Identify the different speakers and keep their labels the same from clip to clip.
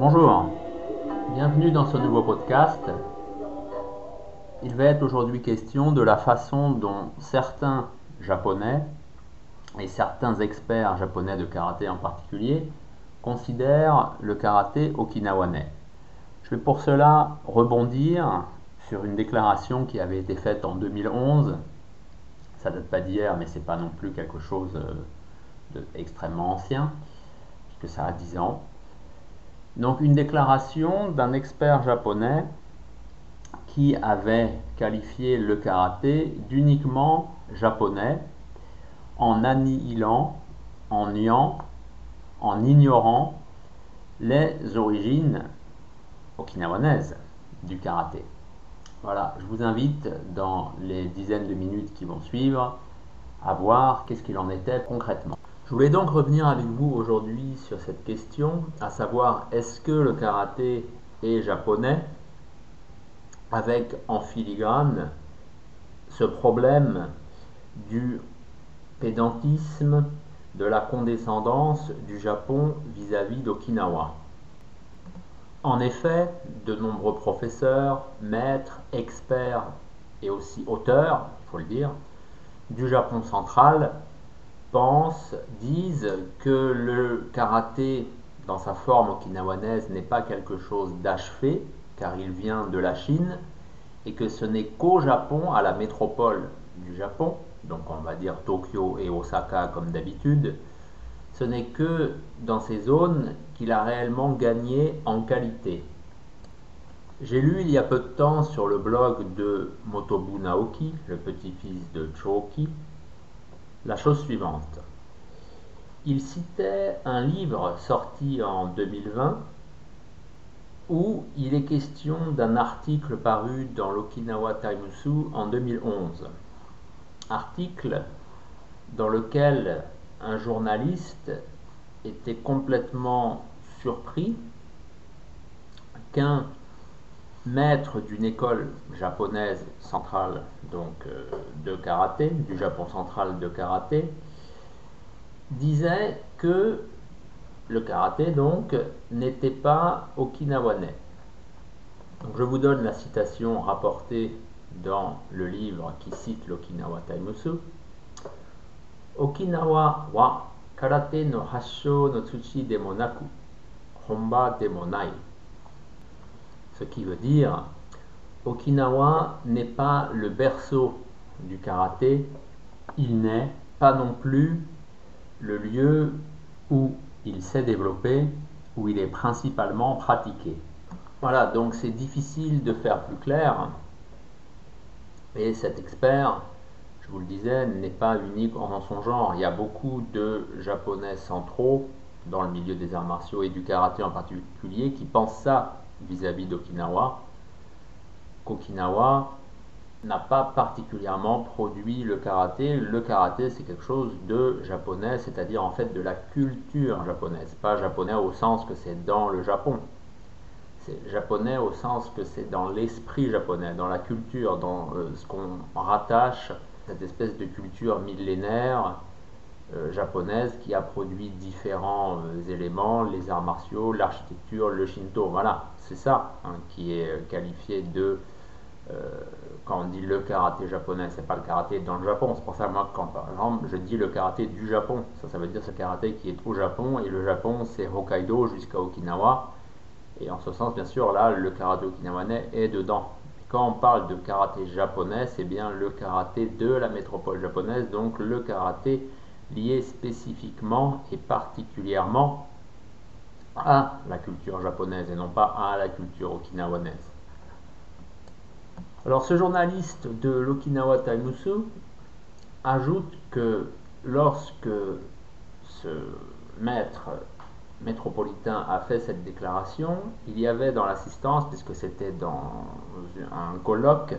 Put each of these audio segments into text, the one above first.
Speaker 1: Bonjour, bienvenue dans ce nouveau podcast. Il va être aujourd'hui question de la façon dont certains japonais et certains experts japonais de karaté en particulier considèrent le karaté okinawanais. Je vais pour cela rebondir sur une déclaration qui avait été faite en 2011. Ça date pas d'hier, mais c'est pas non plus quelque chose d'extrêmement ancien, puisque ça a 10 ans. Donc une déclaration d'un expert japonais qui avait qualifié le karaté d'uniquement japonais en annihilant, en niant, en ignorant les origines okinawanaises du karaté. Voilà, je vous invite dans les dizaines de minutes qui vont suivre à voir qu'est-ce qu'il en était concrètement. Je voulais donc revenir avec vous aujourd'hui sur cette question, à savoir est-ce que le karaté est japonais? Avec en filigrane ce problème du pédantisme, de la condescendance du Japon vis-à-vis d'Okinawa. En effet, de nombreux professeurs, maîtres, experts et aussi auteurs, il faut le dire, du Japon central pensent, disent que le karaté dans sa forme okinawanaise n'est pas quelque chose d'achevé, car il vient de la Chine, et que ce n'est qu'au Japon, à la métropole du Japon, donc on va dire Tokyo et Osaka comme d'habitude, ce n'est que dans ces zones qu'il a réellement gagné en qualité. J'ai lu il y a peu de temps sur le blog de Motobu Naoki, le petit-fils de Choki, la chose suivante. Il citait un livre sorti en 2020 où il est question d'un article paru dans l'Okinawa Timesu en 2011 article dans lequel un journaliste était complètement surpris qu'un maître d'une école japonaise centrale donc euh, de karaté, du Japon central de karaté, disait que le karaté donc n'était pas okinawanais. Je vous donne la citation rapportée dans le livre qui cite l'Okinawa Taimusu, Okinawa wa karate no hasho no tsuchi de monaku, honba de monai. Ce qui veut dire Okinawa n'est pas le berceau du karaté, il n'est pas non plus le lieu où il s'est développé, où il est principalement pratiqué. Voilà, donc c'est difficile de faire plus clair. Et cet expert, je vous le disais, n'est pas unique en son genre. Il y a beaucoup de japonais centraux dans le milieu des arts martiaux et du karaté en particulier qui pensent ça vis-à-vis d'Okinawa, qu'Okinawa n'a pas particulièrement produit le karaté. Le karaté, c'est quelque chose de japonais, c'est-à-dire en fait de la culture japonaise, pas japonais au sens que c'est dans le Japon japonais au sens que c'est dans l'esprit japonais, dans la culture, dans euh, ce qu'on rattache cette espèce de culture millénaire japonaise qui a produit différents euh, éléments, les arts martiaux, l'architecture, le shinto. Voilà, c'est ça hein, qui est qualifié de quand on dit le karaté japonais, c'est pas le karaté dans le Japon. C'est pour ça moi quand par exemple je dis le karaté du Japon, ça ça veut dire ce karaté qui est au Japon et le Japon c'est Hokkaido jusqu'à Okinawa et en ce sens, bien sûr, là, le karaté okinawanais est dedans. quand on parle de karaté japonais, c'est bien le karaté de la métropole japonaise, donc le karaté lié spécifiquement et particulièrement à la culture japonaise et non pas à la culture okinawanaise. Alors ce journaliste de l'Okinawa Taimusu ajoute que lorsque ce maître métropolitain a fait cette déclaration, il y avait dans l'assistance, puisque c'était dans un colloque,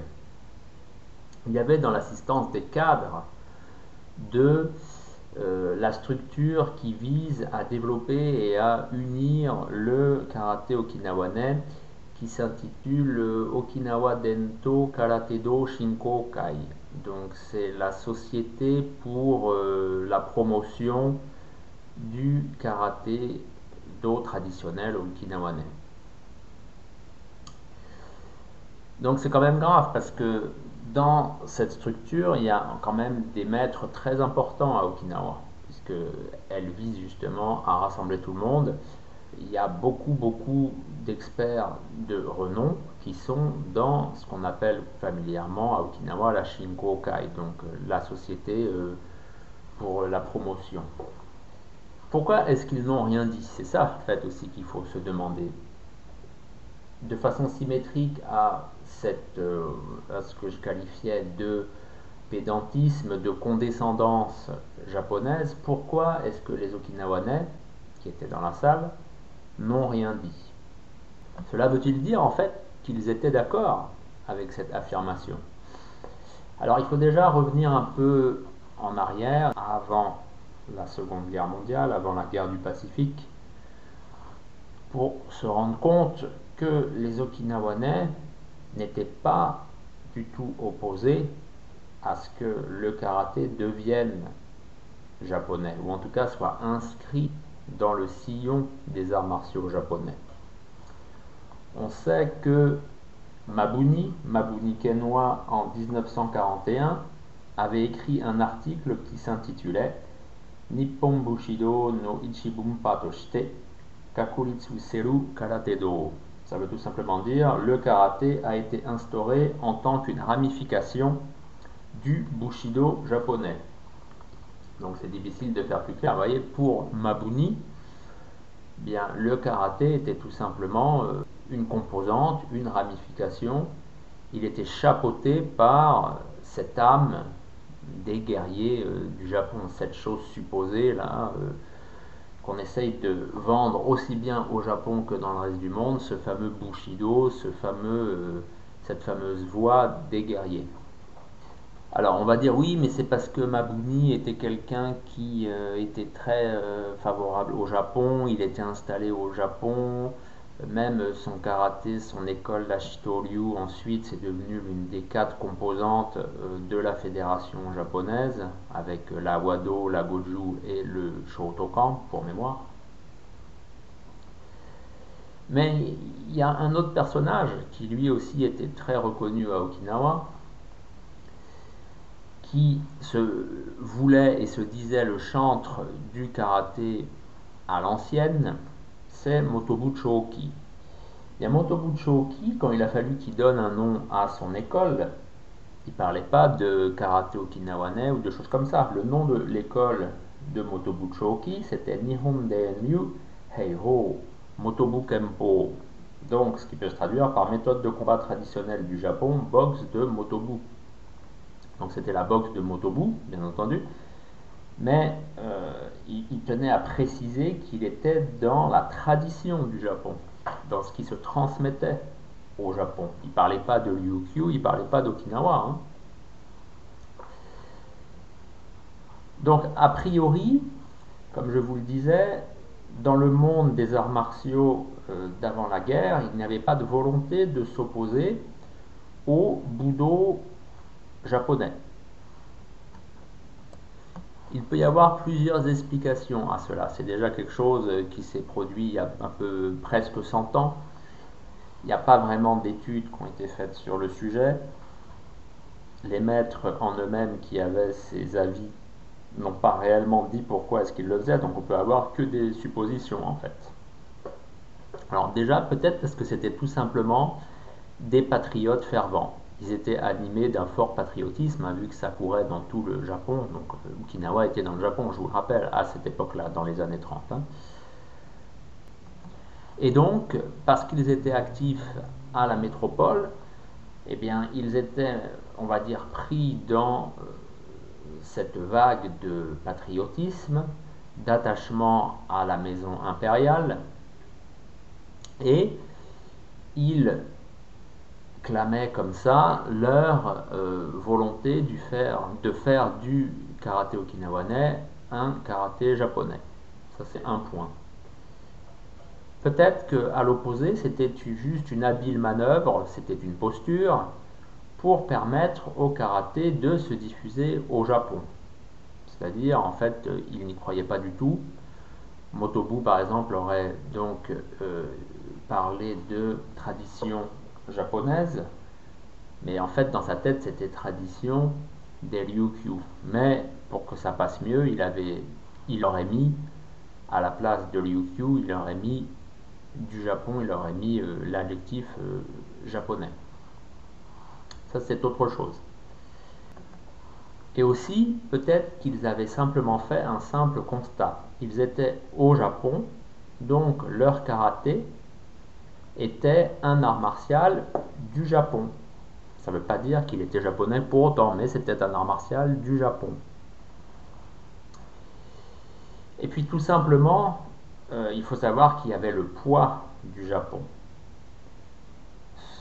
Speaker 1: il y avait dans l'assistance des cadres de euh, la structure qui vise à développer et à unir le karaté okinawanais qui s'intitule Okinawa Dento Karate-do Shinkokai. Donc c'est la société pour euh, la promotion du karaté do traditionnel okinawanais. Donc c'est quand même grave parce que dans cette structure, il y a quand même des maîtres très importants à Okinawa, puisqu'elle vise justement à rassembler tout le monde. Il y a beaucoup, beaucoup d'experts de renom qui sont dans ce qu'on appelle familièrement à Okinawa la Shinkokai, donc euh, la société euh, pour la promotion. Pourquoi est-ce qu'ils n'ont rien dit? C'est ça, en fait, aussi qu'il faut se demander. De façon symétrique à, cette, euh, à ce que je qualifiais de pédantisme, de condescendance japonaise, pourquoi est-ce que les Okinawanais, qui étaient dans la salle, n'ont rien dit? Cela veut-il dire, en fait, qu'ils étaient d'accord avec cette affirmation? Alors, il faut déjà revenir un peu en arrière, avant la Seconde Guerre mondiale, avant la guerre du Pacifique, pour se rendre compte que les Okinawanais n'étaient pas du tout opposés à ce que le karaté devienne japonais, ou en tout cas soit inscrit dans le sillon des arts martiaux japonais. On sait que Mabuni, Mabuni Kenwa en 1941, avait écrit un article qui s'intitulait Nippon Bushido no Ichibumpa Toshite Kakuritsu Seru Karate Do. Ça veut tout simplement dire le karaté a été instauré en tant qu'une ramification du Bushido japonais. Donc c'est difficile de faire plus clair. Vous voyez, pour Mabuni, bien, le karaté était tout simplement euh, une composante, une ramification. Il était chapeauté par cette âme des guerriers euh, du Japon, cette chose supposée là, euh, qu'on essaye de vendre aussi bien au Japon que dans le reste du monde, ce fameux Bushido, euh, cette fameuse voix des guerriers. Alors on va dire oui, mais c'est parce que Mabuni était quelqu'un qui était très favorable au Japon, il était installé au Japon, même son karaté, son école d'Ashitoryu, ensuite, c'est devenu l'une des quatre composantes euh, de la fédération japonaise, avec la Wado, la Goju et le Shotokan, pour mémoire. Mais il y a un autre personnage qui lui aussi était très reconnu à Okinawa, qui se voulait et se disait le chantre du karaté à l'ancienne, c'est Motobu Choki. Motobu Choki, quand il a fallu qu'il donne un nom à son école, il ne parlait pas de karaté okinawanais ou de choses comme ça. Le nom de l'école de Motobu Choki, c'était Nihon Denryu Heiho Motobu Kempo. Donc, ce qui peut se traduire par méthode de combat traditionnelle du Japon, boxe de Motobu. Donc, c'était la boxe de Motobu, bien entendu mais euh, il, tenait à préciser qu'il était dans la tradition du Japon, dans ce qui se transmettait au Japon. Il ne parlait pas de Ryukyu, il ne parlait pas d'Okinawa. Hein. Donc, a priori, comme je vous le disais, dans le monde des arts martiaux euh, d'avant la guerre, il n'y avait pas de volonté de s'opposer au Budo japonais. Il peut y avoir plusieurs explications à cela. C'est déjà quelque chose qui s'est produit il y a un peu presque 100 ans. Il n'y a pas vraiment d'études qui ont été faites sur le sujet. Les maîtres en eux-mêmes qui avaient ces avis n'ont pas réellement dit pourquoi est-ce qu'ils le faisaient, donc on peut avoir que des suppositions en fait. Alors déjà, peut-être parce que c'était tout simplement des patriotes fervents ils étaient animés d'un fort patriotisme, hein, vu que ça courait dans tout le Japon. Donc euh, Okinawa était dans le Japon, je vous le rappelle, à cette époque-là, dans les années 30. Hein. Et donc, parce qu'ils étaient actifs à la métropole, eh bien, ils étaient, on va dire, pris dans euh, cette vague de patriotisme, d'attachement à la maison impériale, et ils clamaient comme ça leur euh, volonté de faire du karaté okinawanais un karaté japonais. Ça c'est un point. Peut-être qu'à l'opposé, c'était juste une habile manœuvre, c'était une posture pour permettre au karaté de se diffuser au Japon. C'est-à-dire, en fait, ils n'y croyaient pas du tout. Motobu, par exemple, aurait donc euh, parlé de tradition japonaise, mais en fait, dans sa tête, c'était tradition des Ryukyu. Mais pour que ça passe mieux, il, avait, il aurait mis, à la place de Ryukyu, il aurait mis du Japon, il aurait mis euh, l'adjectif euh, japonais. Ça, c'est autre chose. Et aussi, peut-être qu'ils avaient simplement fait un simple constat. Ils étaient au Japon, donc leur karaté était un art martial du Japon. Ça ne veut pas dire qu'il était japonais pour autant, mais c'était un art martial du Japon. Et puis tout simplement, euh, il faut savoir qu'il y avait le poids du Japon.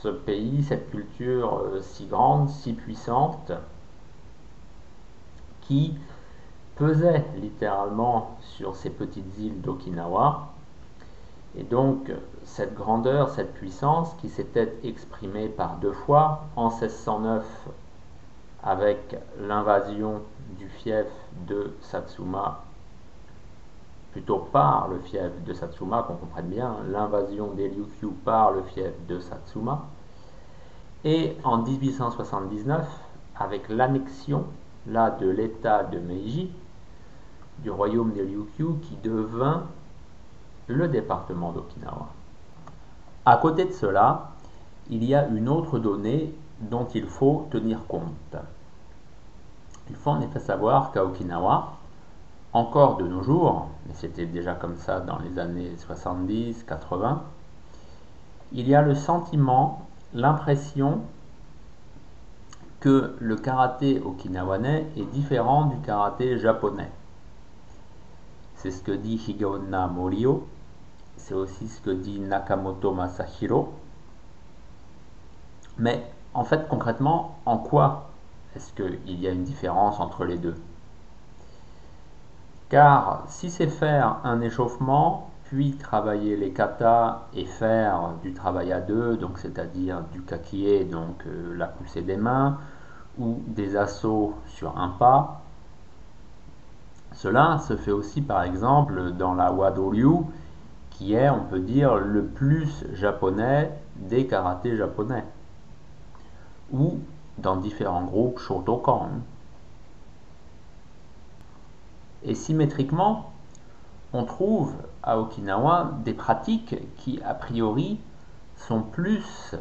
Speaker 1: Ce pays, cette culture euh, si grande, si puissante, qui pesait littéralement sur ces petites îles d'Okinawa. Et donc cette grandeur, cette puissance qui s'était exprimée par deux fois, en 1609 avec l'invasion du fief de Satsuma, plutôt par le fief de Satsuma, qu'on comprenne bien, l'invasion des Ryukyu par le fief de Satsuma, et en 1879 avec l'annexion là de l'état de Meiji, du royaume des Ryukyu, qui devint le département d'Okinawa. À côté de cela, il y a une autre donnée dont il faut tenir compte. Il faut en effet savoir qu'à Okinawa, encore de nos jours, mais c'était déjà comme ça dans les années 70-80, il y a le sentiment, l'impression que le karaté okinawanais est différent du karaté japonais. C'est ce que dit Higaonna Morio, c'est aussi ce que dit Nakamoto Masahiro. Mais en fait, concrètement, en quoi est-ce qu'il y a une différence entre les deux? Car si c'est faire un échauffement, puis travailler les katas et faire du travail à deux, donc c'est-à-dire du kakie, donc euh, la poussée des mains, ou des assauts sur un pas. Cela se fait aussi par exemple dans la Wadoryu, qui est, on peut dire, le plus japonais des karatés japonais, ou dans différents groupes Shotokan. Et symétriquement, on trouve à Okinawa des pratiques qui, a priori, sont plus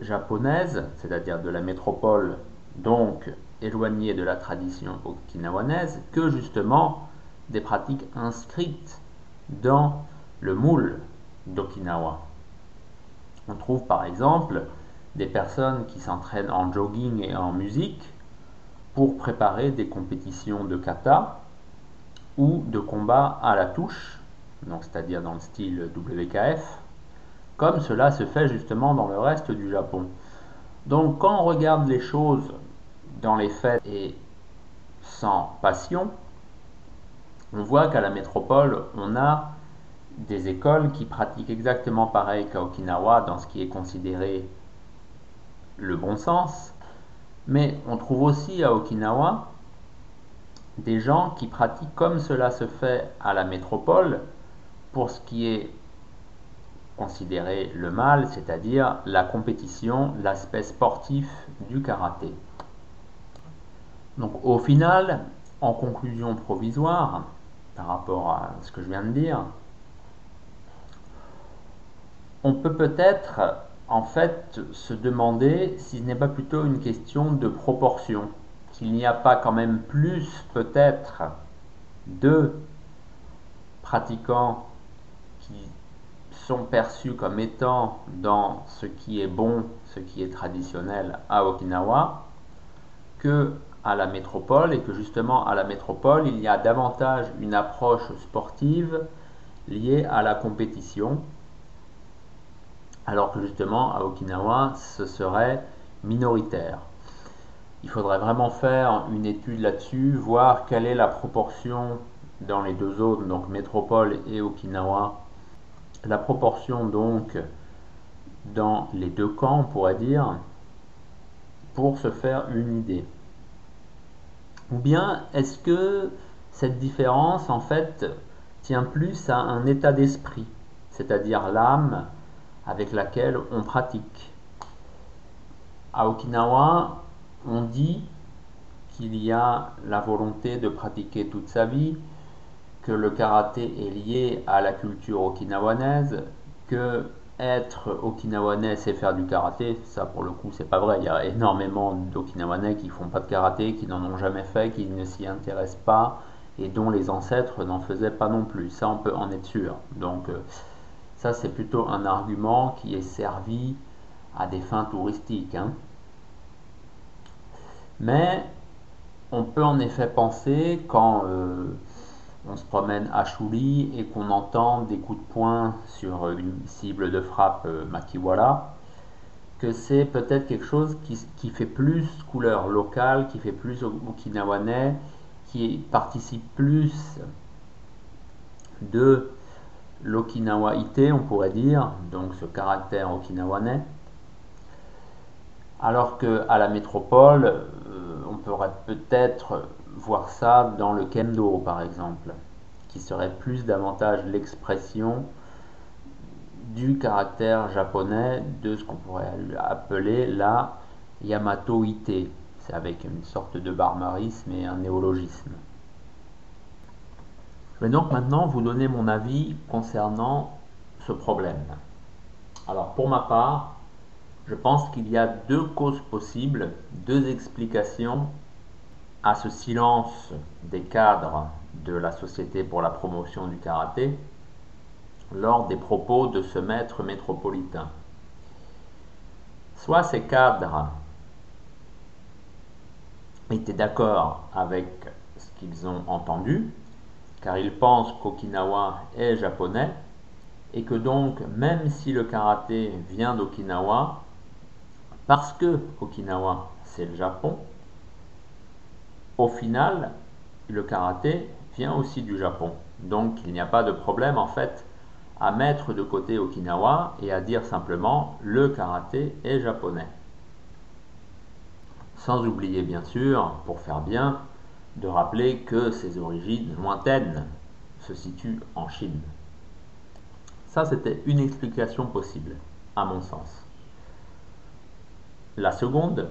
Speaker 1: japonaises, c'est-à-dire de la métropole, donc éloignée de la tradition okinawanaise, que justement des pratiques inscrites dans le moule d'Okinawa. On trouve par exemple des personnes qui s'entraînent en jogging et en musique pour préparer des compétitions de kata ou de combat à la touche, c'est-à-dire dans le style WKF, comme cela se fait justement dans le reste du Japon. Donc quand on regarde les choses dans les faits et sans passion, on voit qu'à la métropole, on a des écoles qui pratiquent exactement pareil qu'à Okinawa dans ce qui est considéré le bon sens, mais on trouve aussi à Okinawa des gens qui pratiquent comme cela se fait à la métropole pour ce qui est considérer le mal, c'est-à-dire la compétition, l'aspect sportif du karaté. Donc au final, en conclusion provisoire, par rapport à ce que je viens de dire, on peut peut-être en fait se demander si ce n'est pas plutôt une question de proportion, qu'il n'y a pas quand même plus peut-être de pratiquants sont perçus comme étant dans ce qui est bon, ce qui est traditionnel à Okinawa, que à la métropole et que justement à la métropole il y a davantage une approche sportive liée à la compétition alors que justement à Okinawa ce serait minoritaire. Il faudrait vraiment faire une étude là-dessus, voir quelle est la proportion dans les deux zones, donc métropole et Okinawa, la proportion donc dans les deux camps, on pourrait dire, pour se faire une idée. Ou bien est-ce que cette différence en fait tient plus à un état d'esprit, c'est-à-dire l'âme avec laquelle on pratique? À Okinawa, on dit qu'il y a la volonté de pratiquer toute sa vie, que le karaté est lié à la culture okinawanaise, que être okinawanais c'est faire du karaté, ça pour le coup c'est pas vrai. Il y a énormément d'okinawanais qui font pas de karaté, qui n'en ont jamais fait, qui ne s'y intéressent pas et dont les ancêtres n'en faisaient pas non plus. Ça on peut en être sûr. Donc euh, ça c'est plutôt un argument qui est servi à des fins touristiques. Hein. Mais on peut en effet penser quand euh, on se promène à Chouli et qu'on entend des coups de poing sur une cible de frappe euh, Makiwara, que c'est peut-être quelque chose qui, fait plus couleur locale, qui fait plus okinawanais, qui participe plus de l'okinawaïté, on pourrait dire, donc ce caractère okinawanais, alors qu'à la métropole, euh, on pourrait peut-être voir ça dans le kendo par exemple, qui serait plus davantage l'expression du caractère japonais de ce qu'on pourrait appeler la Yamato-ite. C'est avec une sorte de barbarisme et un néologisme. Je vais donc maintenant vous donner mon avis concernant ce problème. Alors pour ma part, je pense qu'il y a deux causes possibles, deux explications à ce silence des cadres de la Société pour la promotion du karaté lors des propos de ce maître métropolitain. Soit ces cadres étaient d'accord avec ce qu'ils ont entendu, car ils pensent qu'Okinawa est japonais, et que donc même si le karaté vient d'Okinawa, parce que Okinawa c'est le Japon, au final, le karaté vient aussi du Japon. Donc il n'y a pas de problème en fait à mettre de côté Okinawa et à dire simplement le karaté est japonais. Sans oublier bien sûr, pour faire bien, de rappeler que ses origines lointaines se situent en Chine. Ça, c'était une explication possible, à mon sens. La seconde,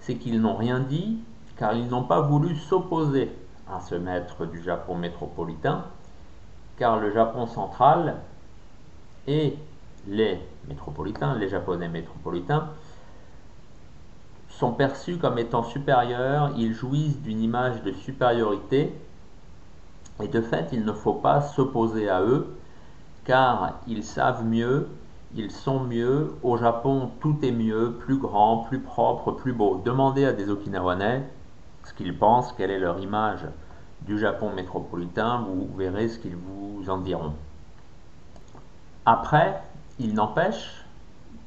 Speaker 1: c'est qu'ils n'ont rien dit car ils n'ont pas voulu s'opposer à ce maître du Japon métropolitain, car le Japon central et les métropolitains, les Japonais métropolitains, sont perçus comme étant supérieurs, ils jouissent d'une image de supériorité, et de fait, il ne faut pas s'opposer à eux, car ils savent mieux, ils sont mieux, au Japon tout est mieux, plus grand, plus propre, plus beau. Demandez à des Okinawanais ce qu'ils pensent, quelle est leur image du Japon métropolitain, vous verrez ce qu'ils vous en diront. Après, il n'empêche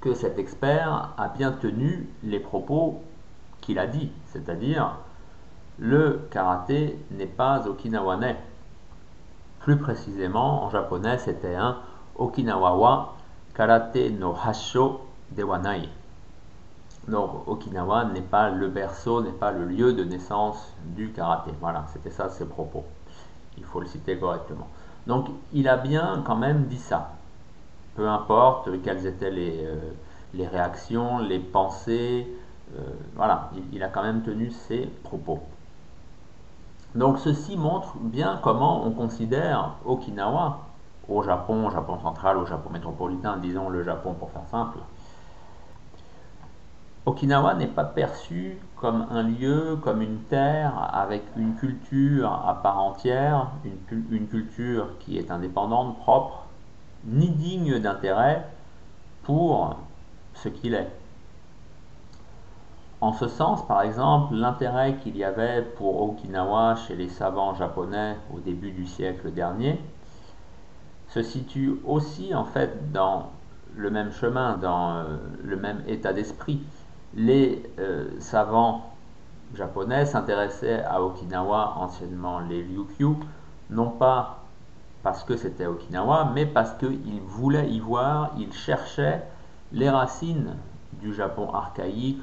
Speaker 1: que cet expert a bien tenu les propos qu'il a dit, c'est-à-dire le karaté n'est pas okinawanais. Plus précisément, en japonais, c'était un Okinawa karate no hasho dewanai. Donc Okinawa n'est pas le berceau, n'est pas le lieu de naissance du karaté. Voilà, c'était ça ses propos. Il faut le citer correctement. Donc il a bien quand même dit ça. Peu importe quelles étaient les, euh, réactions, les pensées, euh, voilà, il, a quand même tenu ses propos. Donc ceci montre bien comment on considère Okinawa au Japon, au Japon central, au Japon métropolitain, disons le Japon pour faire simple, Okinawa n'est pas perçu comme un lieu, comme une terre avec une culture à part entière, une, culture qui est indépendante, propre, ni digne d'intérêt pour ce qu'il est. En ce sens, par exemple, l'intérêt qu'il y avait pour Okinawa chez les savants japonais au début du siècle dernier se situe aussi en fait dans le même chemin, dans euh, le même état d'esprit les euh, savants japonais s'intéressaient à Okinawa, anciennement les Ryukyu, non pas parce que c'était Okinawa, mais parce qu'ils voulaient y voir, ils cherchaient les racines du Japon archaïque,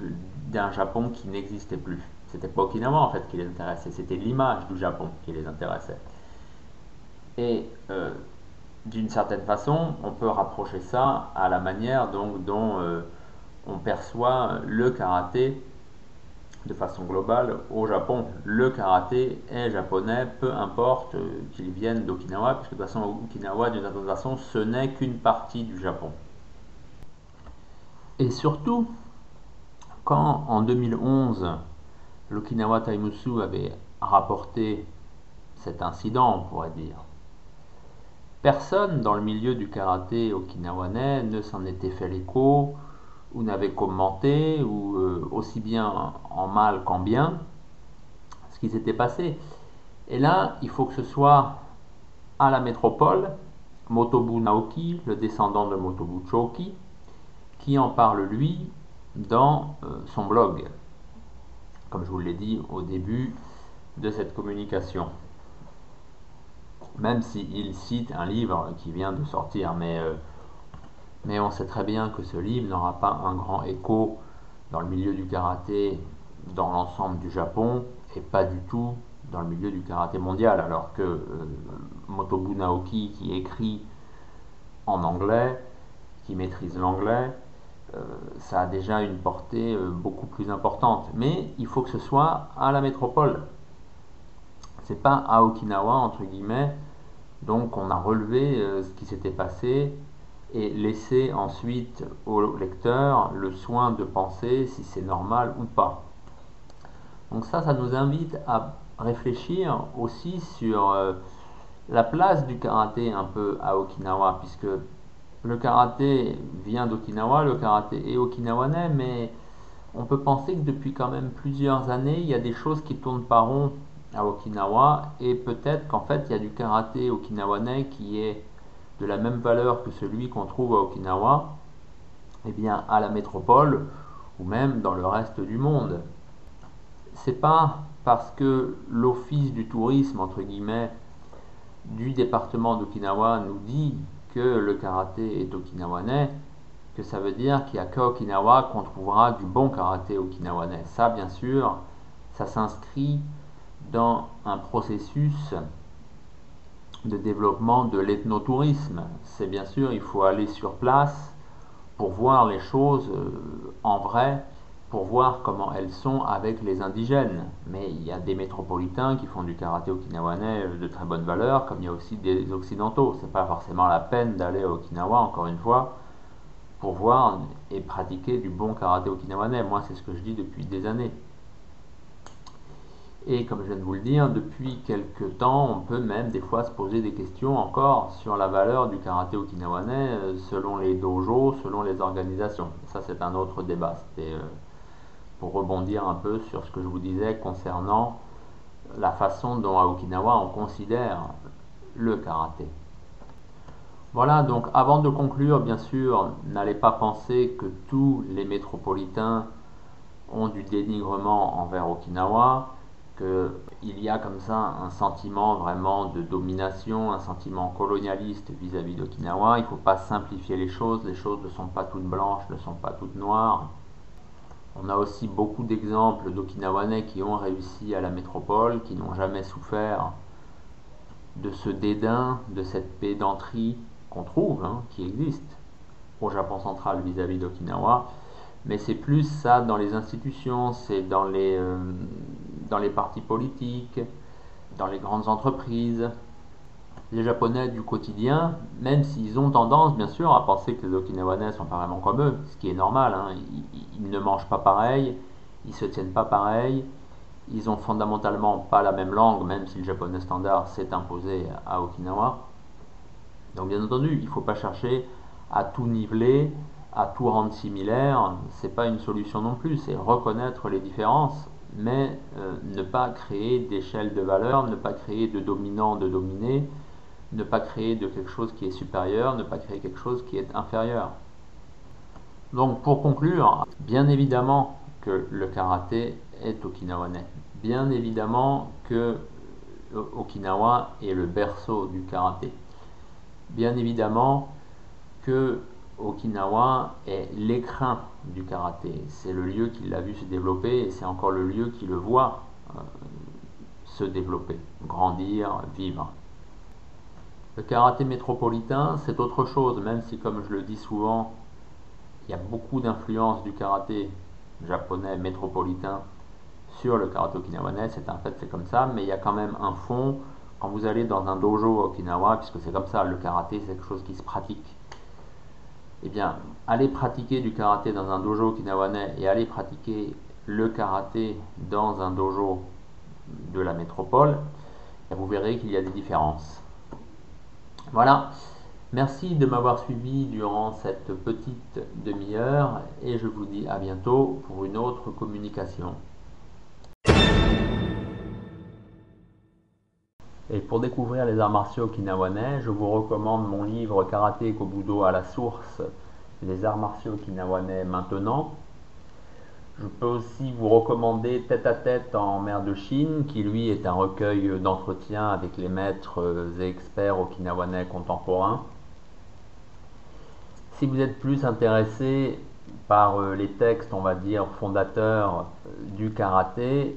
Speaker 1: d'un Japon qui n'existait plus. C'était pas Okinawa en fait qui les intéressait, c'était l'image du Japon qui les intéressait. Et euh, d'une certaine façon, on peut rapprocher ça à la manière donc, dont euh, on perçoit le karaté de façon globale au Japon. Le karaté est japonais, peu importe qu'il vienne d'Okinawa, puisque de toute façon, Okinawa, d'une certaine façon, ce n'est qu'une partie du Japon. Et surtout, quand en 2011, l'Okinawa Taimusu avait rapporté cet incident, on pourrait dire, personne dans le milieu du karaté okinawanais ne s'en était fait l'écho, ou n'avait commenté, ou euh, aussi bien en mal qu'en bien, ce qui s'était passé. Et là, il faut que ce soit à la métropole, Motobu Naoki, le descendant de Motobu Choki, qui en parle lui dans euh, son blog, comme je vous l'ai dit au début de cette communication. Même s'il cite un livre qui vient de sortir, mais, euh, mais on sait très bien que ce livre n'aura pas un grand écho dans le milieu du karaté dans l'ensemble du Japon et pas du tout dans le milieu du karaté mondial, alors que euh, Motobu Naoki qui écrit en anglais, qui maîtrise l'anglais, euh, ça a déjà une portée euh, beaucoup plus importante. Mais il faut que ce soit à la métropole. C'est pas à Okinawa, entre guillemets. Donc on a relevé euh, ce qui s'était passé et laissé ensuite au lecteur le soin de penser si c'est normal ou pas. Donc ça, ça nous invite à réfléchir aussi sur la place du karaté un peu à Okinawa, puisque le karaté vient d'Okinawa, le karaté est okinawanais, mais on peut penser que depuis quand même plusieurs années, il y a des choses qui tournent pas rond à Okinawa, et peut-être qu'en fait, il y a du karaté okinawanais qui est de la même valeur que celui qu'on trouve à Okinawa, eh bien, à la métropole, ou même dans le reste du monde. C'est pas parce que l'office du tourisme, entre guillemets, du département d'Okinawa nous dit que le karaté est okinawanais, que ça veut dire qu'il n'y a qu'à Okinawa qu'on trouvera du bon karaté okinawanais. Ça, bien sûr, ça s'inscrit dans un processus de développement de l'ethnotourisme. C'est bien sûr, il faut aller sur place pour voir les choses euh, en vrai pour voir comment elles sont avec les indigènes. Mais il y a des métropolitains qui font du karaté okinawanais de très bonne valeur, comme il y a aussi des occidentaux. C'est pas forcément la peine d'aller à Okinawa, encore une fois, pour voir et pratiquer du bon karaté okinawanais. Moi, c'est ce que je dis depuis des années. Et comme je viens de vous le dire, depuis quelques temps, on peut même des fois se poser des questions encore sur la valeur du karaté okinawanais euh, selon les dojos, selon les organisations. Ça, c'est un autre débat. C'était euh, pour rebondir un peu sur ce que je vous disais concernant la façon dont à Okinawa on considère le karaté. Voilà, donc avant de conclure, bien sûr, n'allez pas penser que tous les métropolitains ont du dénigrement envers Okinawa, qu'il y a comme ça un sentiment vraiment de domination, un sentiment colonialiste vis-à-vis d'Okinawa. Il ne faut pas simplifier les choses, les choses ne sont pas toutes blanches, ne sont pas toutes noires. On a aussi beaucoup d'exemples d'Okinawanais qui ont réussi à la métropole, qui n'ont jamais souffert de ce dédain, de cette pédanterie qu'on trouve, hein, qui existe au Japon central vis-à-vis d'Okinawa. Mais c'est plus ça dans les institutions, c'est dans les, euh, dans les partis politiques, dans les grandes entreprises, les Japonais du quotidien, même s'ils ont tendance, bien sûr, à penser que les Okinawanais sont pas vraiment comme eux, ce qui est normal, hein. ils, ne mangent pas pareil, ils se tiennent pas pareil, ils ont fondamentalement pas la même langue, même si le japonais standard s'est imposé à Okinawa. Donc bien entendu, il ne faut pas chercher à tout niveler, à tout rendre similaire, c'est pas une solution non plus, c'est reconnaître les différences, mais euh, ne pas créer d'échelle de valeur, ne pas créer de dominant, de dominé, ne pas créer de quelque chose qui est supérieur, ne pas créer quelque chose qui est inférieur. Donc pour conclure, bien évidemment que le karaté est okinawanais. Bien évidemment que Okinawa est le berceau du karaté. Bien évidemment que Okinawa est l'écrin du karaté. C'est le lieu qui l'a vu se développer et c'est encore le lieu qui le voit euh, se développer, grandir, vivre. Le karaté métropolitain, c'est autre chose, même si, comme je le dis souvent, il y a beaucoup d'influence du karaté japonais métropolitain sur le karaté okinawanais, c'est un fait, c'est comme ça, mais il y a quand même un fond. Quand vous allez dans un dojo Okinawa, puisque c'est comme ça, le karaté c'est quelque chose qui se pratique, eh bien, allez pratiquer du karaté dans un dojo okinawanais et allez pratiquer le karaté dans un dojo de la métropole, et vous verrez qu'il y a des différences. Voilà, merci de m'avoir suivi durant cette petite demi-heure et je vous dis à bientôt pour une autre communication. Et pour découvrir les arts martiaux okinawanais, je vous recommande mon livre Karaté Kobudo à la source, les arts martiaux okinawanais maintenant. Je peux aussi vous recommander Tête à tête en mer de Chine, qui lui est un recueil d'entretien avec les maîtres et experts okinawanais contemporains. Si vous êtes plus intéressé par euh, les textes, on va dire, fondateurs du karaté,